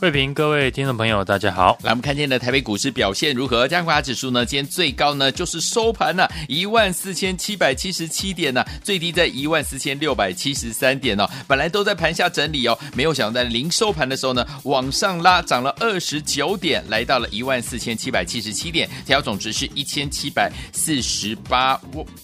慧平，各位听众朋友，大家好。来，我们看见的台北股市表现如何？加权指数呢？今天最高呢就是收盘了一万四千七百七十七点呢、最低在一万四千六百七十三点哦。本来都在盘下整理哦，没有想到在零收盘的时候呢，往上拉涨了二十九点，来到了一万四千七百七十七点，调总值是一千七百四十八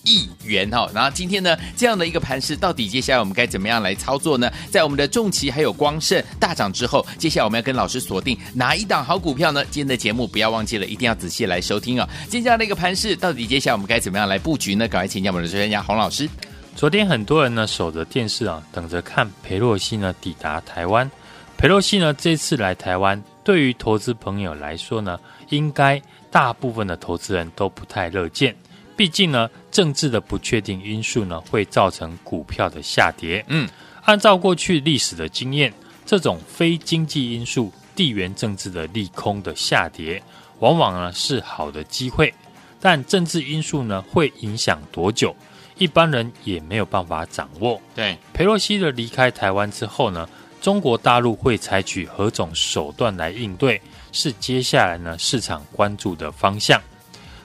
亿元、哦。然后今天呢，这样的一个盘势，到底接下来我们该怎么样来操作呢？在我们的重骑还有光盛大涨之后，接下来我们要跟老师锁定哪一档好股票呢？今天的节目不要忘记了，一定要仔细来收听啊、哦！今天这样的一个盘势，到底接下来我们该怎么样来布局呢？赶快请教我们的专家洪老师。昨天很多人呢守着电视啊，等着看裴洛西呢抵达台湾。裴洛西呢这次来台湾，对于投资朋友来说呢，应该大部分的投资人都不太乐见。毕竟呢，政治的不确定因素呢，会造成股票的下跌。嗯，按照过去历史的经验。这种非经济因素、地缘政治的利空的下跌，往往呢是好的机会，但政治因素呢会影响多久，一般人也没有办法掌握。对，佩洛西的离开台湾之后呢，中国大陆会采取何种手段来应对，是接下来呢市场关注的方向。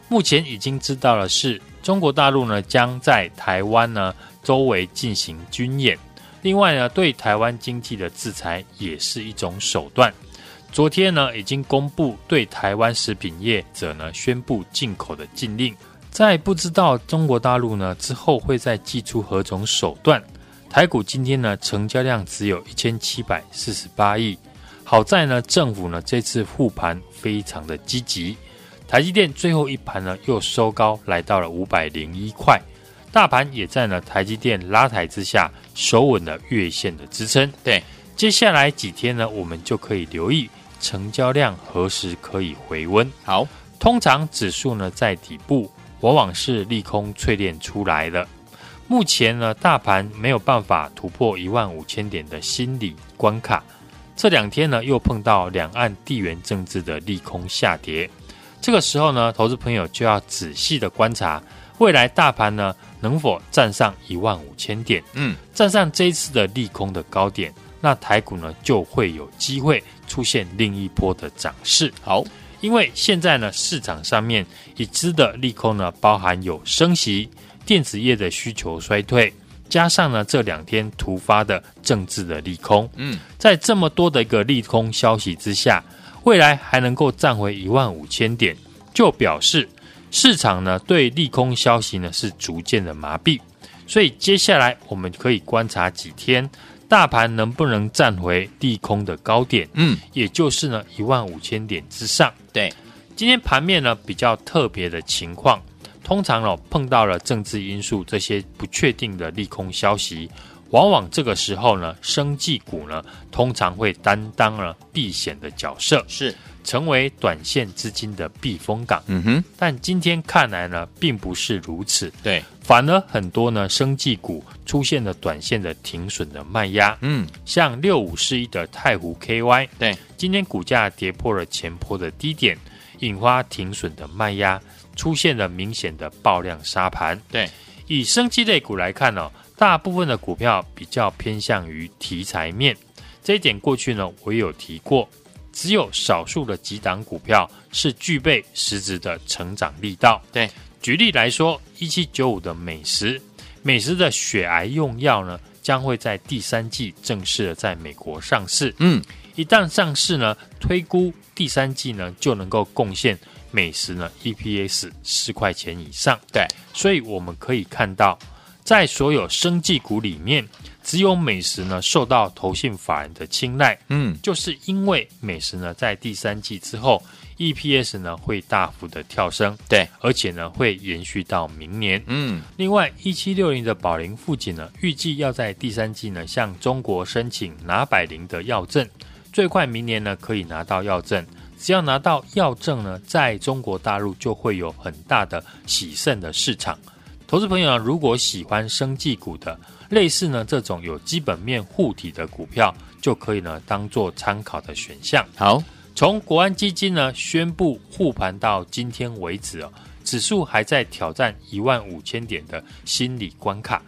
目前已经知道的是，中国大陆呢将在台湾呢周围进行军演。另外呢，对台湾经济的制裁也是一种手段。昨天呢，已经公布对台湾食品业者呢宣布进口的禁令。在不知道中国大陆呢之后会再祭出何种手段。台股今天呢成交量只有一千七百四十八亿。好在呢政府呢这次护盘非常的积极。台积电最后一盘呢又收高来到了五百零一块。大盘也在呢台积电拉抬之下守稳了月线的支撑。对，接下来几天呢，我们就可以留意成交量何时可以回温。好，通常指数呢在底部，往往是利空淬炼出来的。目前呢，大盘没有办法突破一万五千点的心理关卡。这两天呢，又碰到两岸地缘政治的利空下跌。这个时候呢，投资朋友就要仔细的观察未来大盘呢。能否站上一万五千点？嗯，站上这一次的利空的高点，那台股呢就会有机会出现另一波的涨势。好，因为现在呢市场上面已知的利空呢，包含有升息、电子业的需求衰退，加上呢这两天突发的政治的利空。嗯，在这么多的一个利空消息之下，未来还能够站回一万五千点，就表示。市场呢对利空消息呢是逐渐的麻痹，所以接下来我们可以观察几天，大盘能不能站回利空的高点，嗯，也就是呢一万五千点之上。对，今天盘面呢比较特别的情况，通常哦碰到了政治因素这些不确定的利空消息，往往这个时候呢，生技股呢通常会担当了避险的角色。是。成为短线资金的避风港。嗯哼，但今天看来呢，并不是如此。对，反而很多呢，生技股出现了短线的停损的卖压。嗯，像六五四一的太湖 KY，对，今天股价跌破了前波的低点，引发停损的卖压，出现了明显的爆量杀盘。对，以生技类股来看呢、哦，大部分的股票比较偏向于题材面，这一点过去呢，我也有提过。只有少数的几档股票是具备实质的成长力道。对，举例来说，一七九五的美食，美食的血癌用药呢，将会在第三季正式的在美国上市。嗯，一旦上市呢，推估第三季呢就能够贡献美食呢 EPS 四块钱以上。对，所以我们可以看到，在所有生技股里面。只有美食呢受到投信法人的青睐，嗯，就是因为美食呢在第三季之后 EPS 呢会大幅的跳升，对，而且呢会延续到明年。嗯，另外，一七六零的宝龄富锦呢，预计要在第三季呢向中国申请拿百灵的药证，最快明年呢可以拿到药证。只要拿到药证呢，在中国大陆就会有很大的喜盛的市场。投资朋友呢，如果喜欢生技股的，类似呢这种有基本面护体的股票，就可以呢当做参考的选项。好。从国安基金呢宣布护盘到今天为止哦，指数还在挑战一万五千点的心理关卡，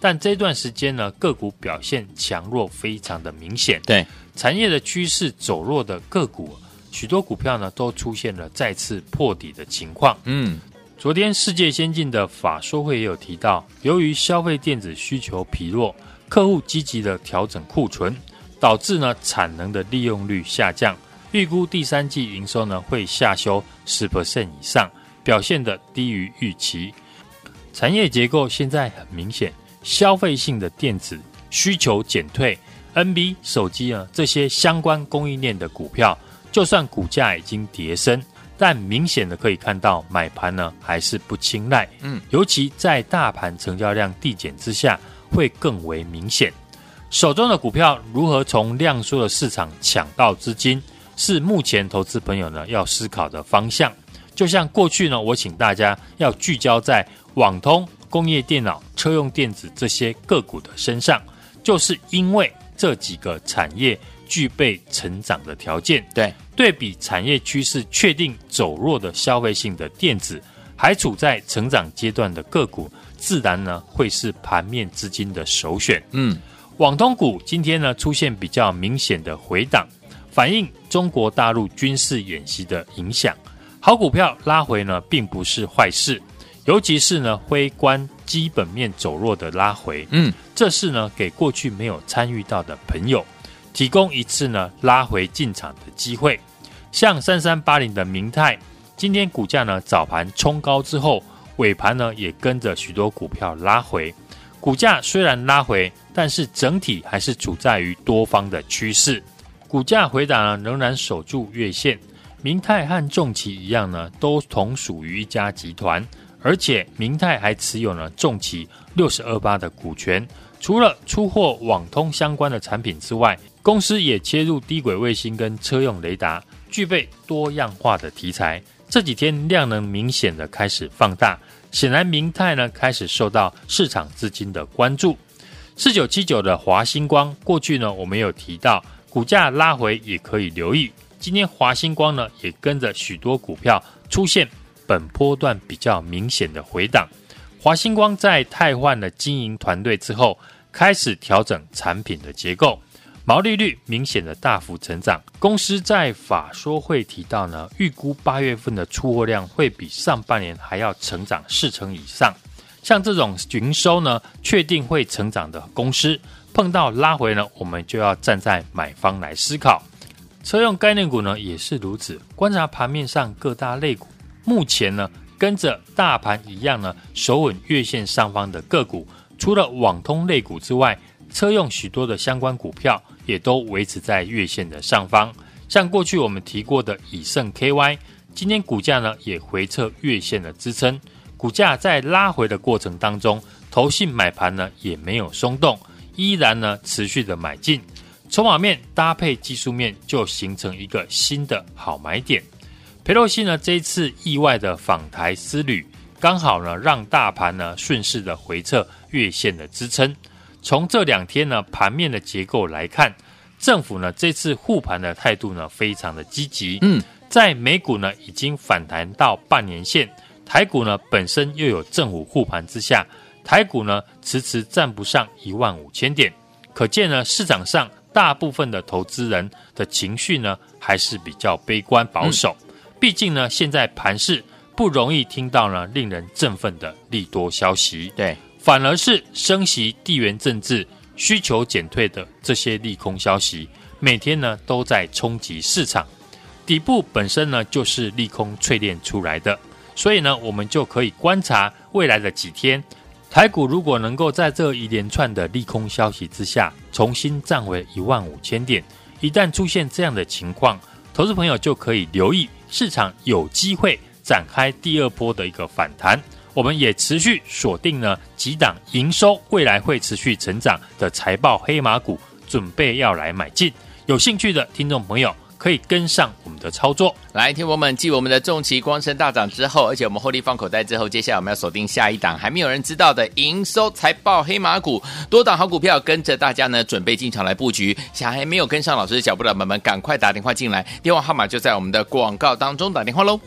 但这段时间呢个股表现强弱非常的明显。对，产业的趋势走弱的个股，许多股票呢都出现了再次破底的情况。嗯，昨天世界先进的法说会也有提到，由于消费电子需求疲弱，客户积极的调整库存，导致呢产能的利用率下降。预估第三季营收呢会下修十 percent 以上，表现得低于预期。产业结构现在很明显，消费性的电子需求减退，NB 手机呢这些相关供应链的股票，就算股价已经跌升，但明显的可以看到买盘呢还是不青睐。嗯，尤其在大盘成交量递减之下，会更为明显。手中的股票如何从量缩的市场抢到资金？是目前投资朋友呢要思考的方向。就像过去呢，我请大家要聚焦在网通、工业电脑、车用电子这些个股的身上，就是因为这几个产业具备成长的条件。对，对比产业趋势确定走弱的消费性的电子，还处在成长阶段的个股，自然呢会是盘面资金的首选。嗯，网通股今天呢出现比较明显的回档。反映中国大陆军事演习的影响，好股票拉回呢，并不是坏事，尤其是呢，微观基本面走弱的拉回，嗯，这是呢，给过去没有参与到的朋友提供一次呢拉回进场的机会。像三三八零的明泰，今天股价呢早盘冲高之后，尾盘呢也跟着许多股票拉回，股价虽然拉回，但是整体还是处在于多方的趋势。股价回档呢，仍然守住月线。明泰和重骑一样呢，都同属于一家集团，而且明泰还持有呢重骑六十二八的股权。除了出货网通相关的产品之外，公司也切入低轨卫星跟车用雷达，具备多样化的题材。这几天量能明显的开始放大，显然明泰呢开始受到市场资金的关注。四九七九的华星光，过去呢我们有提到。股价拉回也可以留意，今天华星光呢也跟着许多股票出现本波段比较明显的回档。华星光在汰换了经营团队之后，开始调整产品的结构，毛利率明显的大幅成长。公司在法说会提到呢，预估八月份的出货量会比上半年还要成长四成以上。像这种营收呢，确定会成长的公司。碰到拉回呢，我们就要站在买方来思考。车用概念股呢也是如此。观察盘面上各大类股，目前呢跟着大盘一样呢，守稳月线上方的个股，除了网通类股之外，车用许多的相关股票也都维持在月线的上方。像过去我们提过的以盛 KY，今天股价呢也回测月线的支撑，股价在拉回的过程当中，投信买盘呢也没有松动。依然呢，持续的买进，筹码面搭配技术面，就形成一个新的好买点。裴洛西呢，这一次意外的访台之旅，刚好呢，让大盘呢顺势的回测月线的支撑。从这两天呢盘面的结构来看，政府呢这次护盘的态度呢非常的积极。嗯，在美股呢已经反弹到半年线，台股呢本身又有政府护盘之下。台股呢，迟迟站不上一万五千点，可见呢，市场上大部分的投资人的情绪呢，还是比较悲观保守。嗯、毕竟呢，现在盘市不容易听到呢令人振奋的利多消息，对，反而是升息、地缘政治、需求减退的这些利空消息，每天呢都在冲击市场。底部本身呢就是利空淬炼出来的，所以呢，我们就可以观察未来的几天。台股如果能够在这一连串的利空消息之下重新站回一万五千点，一旦出现这样的情况，投资朋友就可以留意市场有机会展开第二波的一个反弹。我们也持续锁定了几档营收未来会持续成长的财报黑马股，准备要来买进。有兴趣的听众朋友。可以跟上我们的操作，来，听我们继我们的重旗光升大涨之后，而且我们获利放口袋之后，接下来我们要锁定下一档还没有人知道的营收财报黑马股，多档好股票跟着大家呢，准备进场来布局。想还没有跟上老师的脚步的朋友们，赶快打电话进来，电话号码就在我们的广告当中，打电话喽。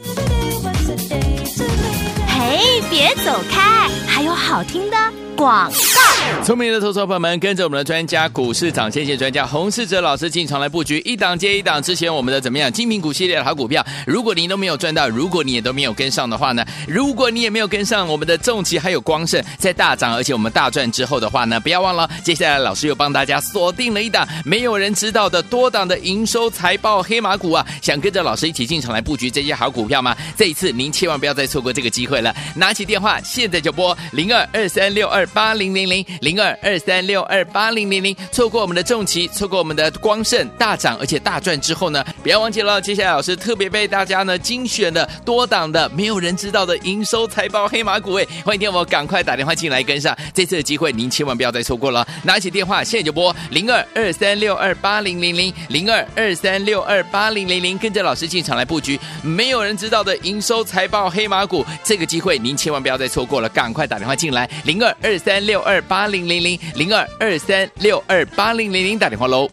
哎，别走开，还有好听的。广告，聪明的投资朋友们，跟着我们的专家股市长先线专家洪世哲老师进场来布局，一档接一档。之前我们的怎么样精品股系列的好股票，如果您都没有赚到，如果你也都没有跟上的话呢？如果你也没有跟上我们的重旗还有光盛在大涨，而且我们大赚之后的话呢，不要忘了，接下来老师又帮大家锁定了一档没有人知道的多档的营收财报黑马股啊！想跟着老师一起进场来布局这些好股票吗？这一次您千万不要再错过这个机会了，拿起电话现在就拨零二二三六二。八零零零零二二三六二八零零零，错过我们的重旗，错过我们的光盛大涨，而且大赚之后呢，不要忘记了，接下来老师特别被大家呢精选的多档的没有人知道的营收财报黑马股，哎，欢迎听我赶快打电话进来跟上。这次的机会，您千万不要再错过了，拿起电话现在就拨零二二三六二八零零零零二二三六二八零零零，跟着老师进场来布局。没有人知道的营收财报黑马股，这个机会您千万不要再错过了，赶快打电话进来零二二。二三六二八零零零零二二三六二八零零零打电话喽！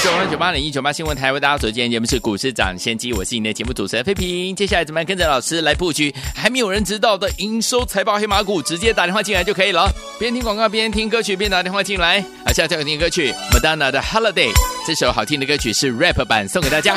九八九八零一九八新闻台为大家所见节目是股市涨先机，我是你的节目主持人费平。接下来怎么样跟着老师来布局还没有人知道的营收财报黑马股？直接打电话进来就可以了。边听广告边听歌曲边打电话进来。好，现在最好听歌曲 Madonna 的 Holiday，这首好听的歌曲是 rap 版，送给大家。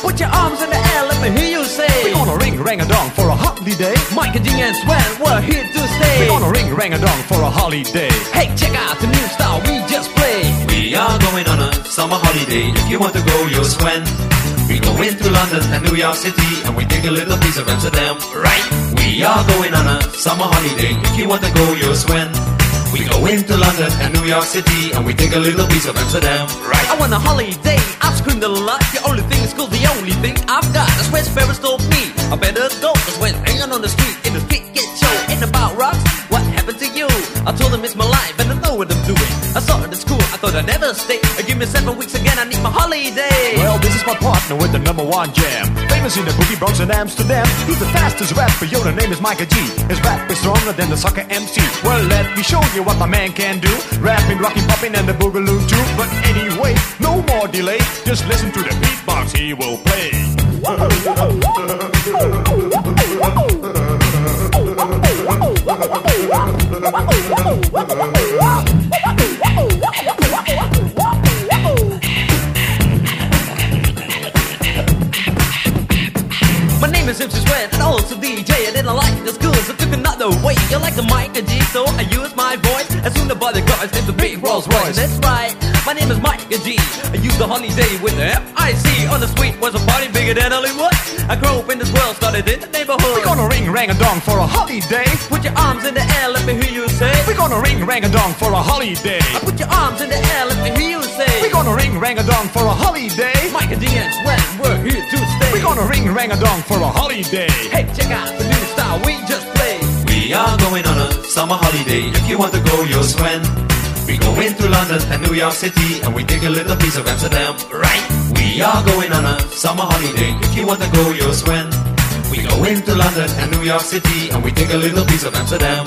Put your arms in the air, let me hear you say. We're gonna ring rang a dong for a holiday holiday. Mike and Ding and Sven, we're here to stay. We're gonna ring rang a dong for a holiday. Hey, check out the new style we just played. We are going on a summer holiday. If you want to go, you'll Sven. We go into London and New York City, and we take a little piece of Amsterdam. Right? We are going on a summer holiday. If you want to go, you'll Sven. We go into London and New York City and we take a little piece of Amsterdam. Right. I want a holiday. I've screamed a lot. I've got. That's where Ferris told me. I better go. Cause when hanging on the street in the street get show. Ain't about rocks. What happened to you? I told them it's my life and I know what I'm doing. I saw it at school. I thought I'd never stay. Give me seven weeks again. I need my holiday. Well, this is my partner with the number one jam. Famous in the boogie Bronx and Amsterdam. He's the fastest rapper. Yo, the name is Micah G. His rap is stronger than the soccer MC. Well, let me show you what my man can do. Rapping, rocking, popping, and the boogaloo too. But anyway, no more delay. Just listen to the beatbox he will play. Whoa! Is Red and also DJ. I didn't like the school, so took another way. You like the mic and G, so I use my voice. As soon as the bodyguards named the big Rolls Royce. That's right, my name is Mike and G. I use the holiday with the F-I-C. On the street was a party bigger than Hollywood. I grew up in this world, started in the neighborhood. We're gonna ring rang a dong for a holiday. Put your arms in the air, let me hear you say. We're gonna ring rang a dong for a holiday. I put your arms in the air, let me hear you say. We're gonna ring rang a dong for a holiday. Mike and D and Sweat, we're here to stay. We're gonna ring rang a dong for a holiday. Hey, check out the new style we just played. We are going on a summer holiday. If you want to go, you'll swim. We go into London and New York City and we take a little piece of Amsterdam. Right? We are going on a summer holiday. If you want to go, you'll swim. We go into London and New York City and we take a little piece of Amsterdam.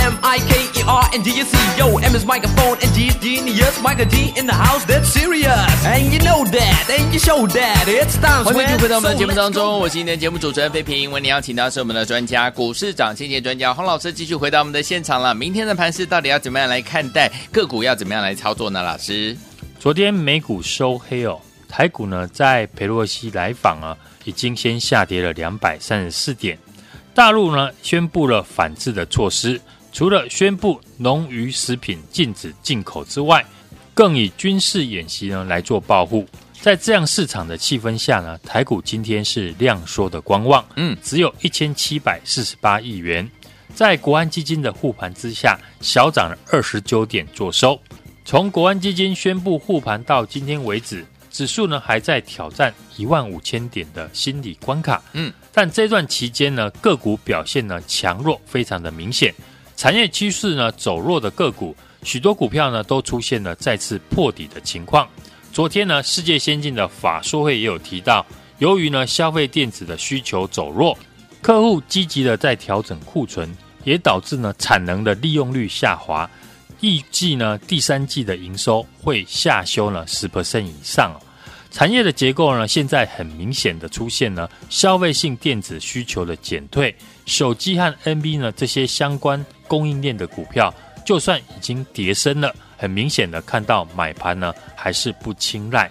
M I K E R N D U C. Yo, M is microphone and G is genius. Michael G in the house, that's serious. And you know that, and you show that. It's time 欢迎继续回到我们的节目当中，我是今天的节目主持人费平。为您邀请到是我们的专家，股市长先机专家洪老师，继续回到我们的现场了。明天的盘市到底要怎么样来看待？个股要怎么样来操作呢？老师，昨天美股收黑哦，台股呢在佩洛西来访啊，已经先下跌了两百三十四点。大陆呢宣布了反制的措施，除了宣布农渔食品禁止进口之外，更以军事演习呢来做保护。在这样市场的气氛下呢，台股今天是量缩的观望，嗯只有一千七百四十八亿元，在国安基金的护盘之下，小涨了二十九点做收。从国安基金宣布护盘到今天为止，指数呢还在挑战一万五千点的心理关卡。嗯，但这段期间呢，个股表现呢强弱非常的明显，产业趋势呢走弱的个股，许多股票呢都出现了再次破底的情况。昨天呢，世界先进的法说会也有提到，由于呢消费电子的需求走弱，客户积极的在调整库存，也导致呢产能的利用率下滑。预计呢第三季的营收会下修呢十 percent 以上、产业的结构呢，现在很明显的出现呢消费性电子需求的减退，手机和 NB 呢这些相关供应链的股票，就算已经跌升了，很明显的看到买盘呢还是不青睐。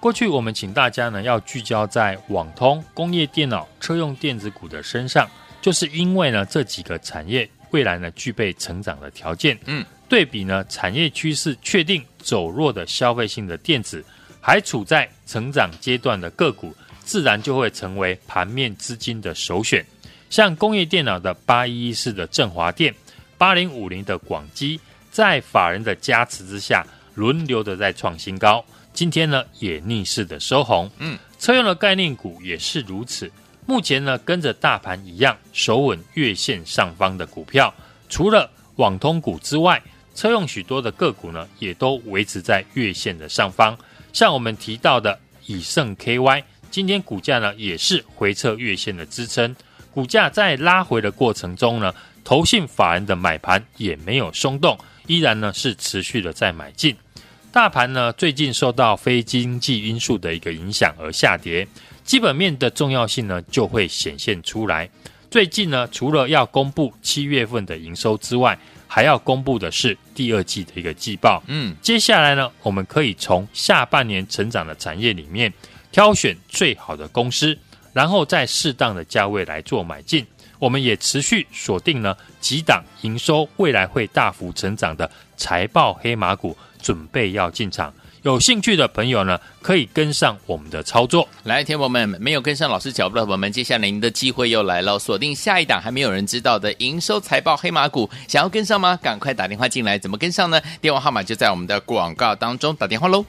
过去我们请大家呢要聚焦在网通、工业电脑、车用电子股的身上，就是因为呢这几个产业未来呢具备成长的条件。嗯，对比呢产业趋势确定走弱的消费性的电子，还处在成长阶段的个股，自然就会成为盘面资金的首选。像工业电脑的八一一四的振华电、八零五零的广基，在法人的加持之下，轮流的在创新高。今天呢，也逆势的收红。嗯，车用的概念股也是如此。目前呢，跟着大盘一样守稳月线上方的股票，除了网通股之外，车用许多的个股呢，也都维持在月线的上方。像我们提到的以盛 KY，今天股价呢也是回测月线的支撑。股价在拉回的过程中呢，投信法人的买盘也没有松动，依然呢是持续的在买进。大盘呢最近受到非经济因素的一个影响而下跌，基本面的重要性呢就会显现出来。最近呢，除了要公布七月份的营收之外，还要公布的是第二季的一个季报。嗯，接下来呢，我们可以从下半年成长的产业里面挑选最好的公司，然后在适当的价位来做买进。我们也持续锁定了几档营收未来会大幅成长的财报黑马股，准备要进场。有兴趣的朋友呢，可以跟上我们的操作。来，天友们，没有跟上老师脚步的朋友们，接下来您的机会又来了，锁定下一档还没有人知道的营收财报黑马股，想要跟上吗？赶快打电话进来，怎么跟上呢？电话号码就在我们的广告当中，打电话喽。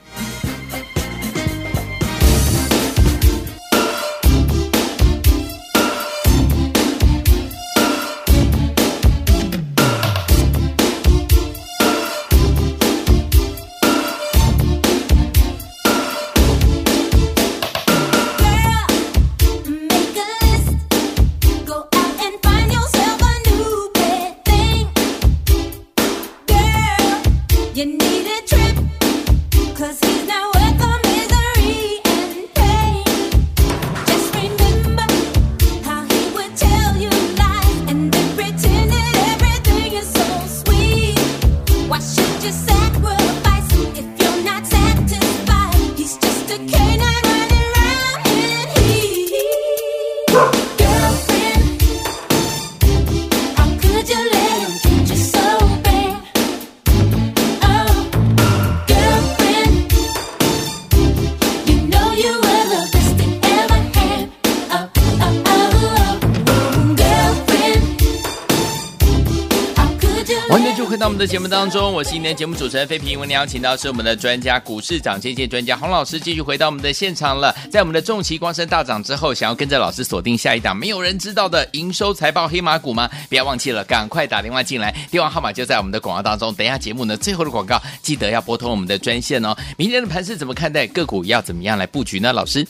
到我们的节目当中，我是今天节目主持人费平。为您邀请到是我们的专家，股市涨跌线专家洪老师，继续回到我们的现场了。在我们的重期光生大涨之后，想要跟着老师锁定下一档没有人知道的营收财报黑马股吗？不要忘记了，赶快打电话进来，电话号码就在我们的广告当中。等一下节目呢，最后的广告记得要拨通我们的专线哦。明天的盘势怎么看待？个股要怎么样来布局呢？老师，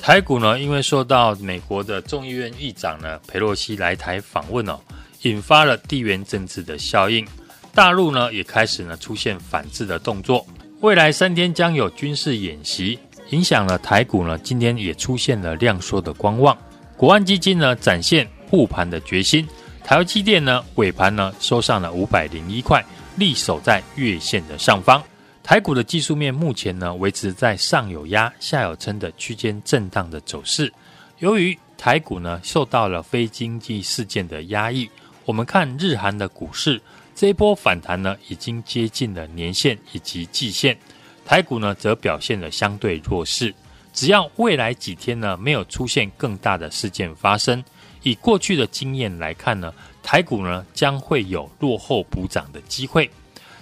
台股呢，因为受到美国的众议院议长呢裴洛西来台访问哦，引发了地缘政治的效应。大陆呢也开始呢出现反制的动作，未来三天将有军事演习，影响了台股呢。今天也出现了量缩的观望，国安基金呢展现护盘的决心，台积电呢尾盘呢收上了五百零一块，力守在月线的上方。台股的技术面目前呢维持在上有压下有撑的区间震荡的走势。由于台股呢受到了非经济事件的压抑，我们看日韩的股市。这一波反弹呢，已经接近了年线以及季线，台股呢则表现得相对弱势。只要未来几天呢没有出现更大的事件发生，以过去的经验来看呢，台股呢将会有落后补涨的机会。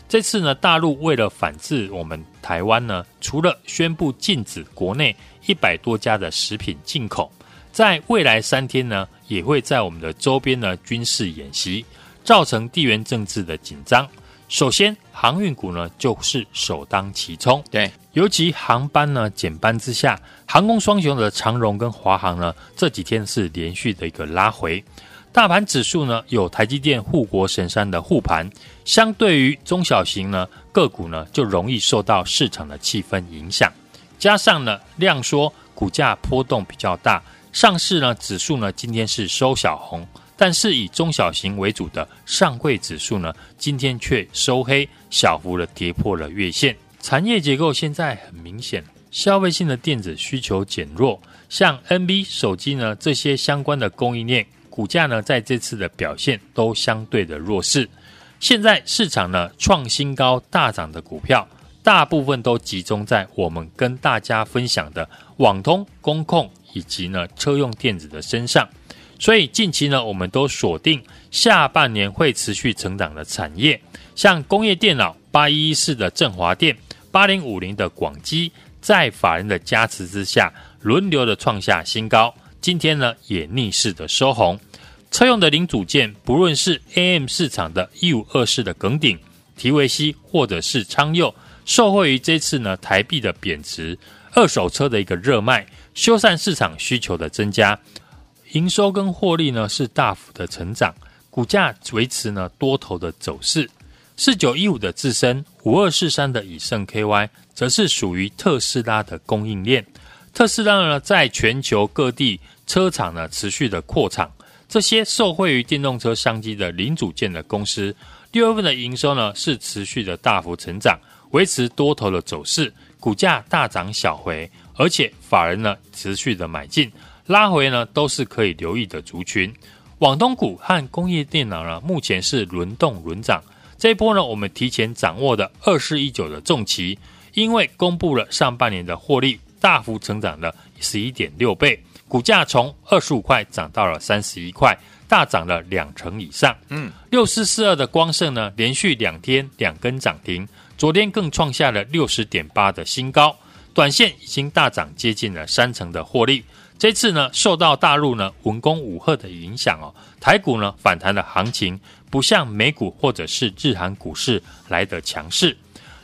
这次呢，大陆为了反制我们台湾呢，除了宣布禁止国内一百多家的食品进口，在未来三天呢，也会在我们的周边呢军事演习。造成地缘政治的紧张。首先，航运股呢就是首当其冲。对，尤其航班呢减班之下，航空双雄的长荣跟华航呢这几天是连续的一个拉回。大盘指数呢有台积电护国神山的护盘，相对于中小型呢个股呢就容易受到市场的气氛影响。加上呢量缩，股价波动比较大，上市呢指数呢今天是收小红。但是以中小型为主的上柜指数呢，今天却收黑，小幅的跌破了月线。产业结构现在很明显，消费性的电子需求减弱，像 NB 手机呢这些相关的供应链股价呢，在这次的表现都相对的弱势。现在市场呢创新高大涨的股票，大部分都集中在我们跟大家分享的网通、工控以及呢车用电子的身上。所以近期呢，我们都锁定下半年会持续成长的产业，像工业电脑八一一四的振华电、八零五零的广基，在法人的加持之下，轮流的创下新高。今天呢，也逆势的收红。车用的零组件，不论是 AM 市场的一五二四的耿鼎、提维西，或者是昌佑，受惠于这次呢台币的贬值，二手车的一个热卖，修缮市场需求的增加。营收跟获利呢是大幅的成长，股价维持呢多头的走势。四九一五的智伸，五二四三的以盛 KY，则是属于特斯拉的供应链。特斯拉呢在全球各地车厂呢持续的扩厂，这些受惠于电动车商机的零组件的公司，六月份的营收呢是持续的大幅成长，维持多头的走势，股价大涨小回，而且法人呢持续的买进。拉回呢，都是可以留意的族群。网通股和工业电脑呢，目前是轮动轮涨。这一波呢，我们提前掌握的二四一九的重骑，因为公布了上半年的获利，大幅成长了十一点六倍，股价从二十五块涨到了三十一块，大涨了两成以上。嗯，六四四二的光盛呢，连续两天两根涨停，昨天更创下了六十点八的新高，短线已经大涨接近了三成的获利。这次呢，受到大陆呢文攻武吓的影响哦，台股呢反弹的行情不像美股或者是日韩股市来得强势。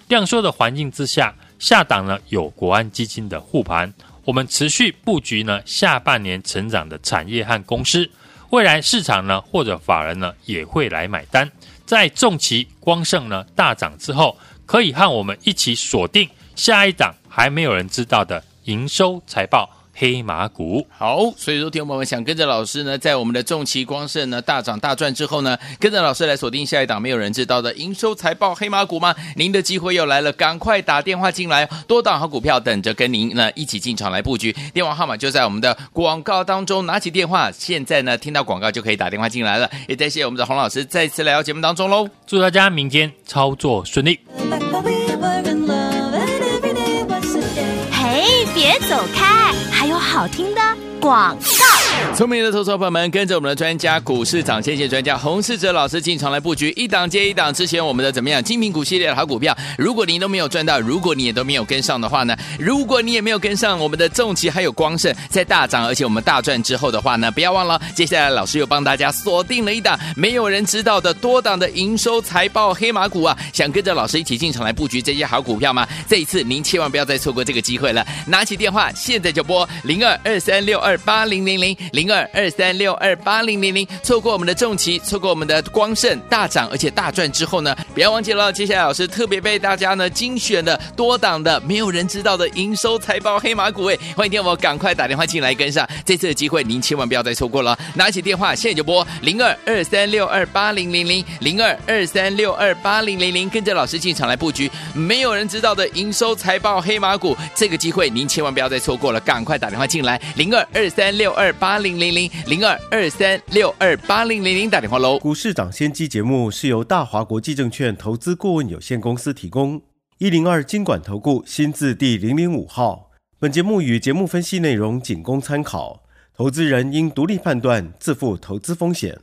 量缩的环境之下，下档呢有国安基金的护盘，我们持续布局呢下半年成长的产业和公司，未来市场呢或者法人呢也会来买单。在重期光盛呢大涨之后，可以和我们一起锁定下一档还没有人知道的营收财报。黑马股好，所以说听我们想跟着老师呢，在我们的重旗光盛呢大涨大赚之后呢，跟着老师来锁定下一档没有人知道的营收财报黑马股吗？您的机会又来了，赶快打电话进来，多档好股票等着跟您呢一起进场来布局。电话号码就在我们的广告当中，拿起电话，现在呢听到广告就可以打电话进来了。也谢谢我们的洪老师再次来到节目当中喽，祝大家明天操作顺利。嘿，别走开。还有好听的广告。聪明的投资朋友们，跟着我们的专家股市长先机专家洪世哲老师进场来布局，一档接一档。之前我们的怎么样精品股系列的好股票，如果您都没有赚到，如果你也都没有跟上的话呢？如果你也没有跟上我们的重骑还有光盛在大涨，而且我们大赚之后的话呢，不要忘了，接下来老师又帮大家锁定了一档没有人知道的多档的营收财报黑马股啊！想跟着老师一起进场来布局这些好股票吗？这一次您千万不要再错过这个机会了，拿起电话现在就拨零二二三六二八零零零零。二二三六二八零零零，错过我们的重骑，错过我们的光盛大涨，而且大赚之后呢，不要忘记了，接下来老师特别为大家呢精选的多档的没有人知道的营收财报黑马股，哎，欢迎听我赶快打电话进来跟上，这次的机会您千万不要再错过了，拿起电话现在就拨零二二三六二八零零零零二二三六二八零零零，跟着老师进场来布局没有人知道的营收财报黑马股，这个机会您千万不要再错过了，赶快打电话进来零二二三六二八零。零零零二二三六二八零零零打电话喽！股市涨先机节目是由大华国际证券投资顾问有限公司提供，一零二经管投顾新字第零零五号。本节目与节目分析内容仅供参考，投资人应独立判断，自负投资风险。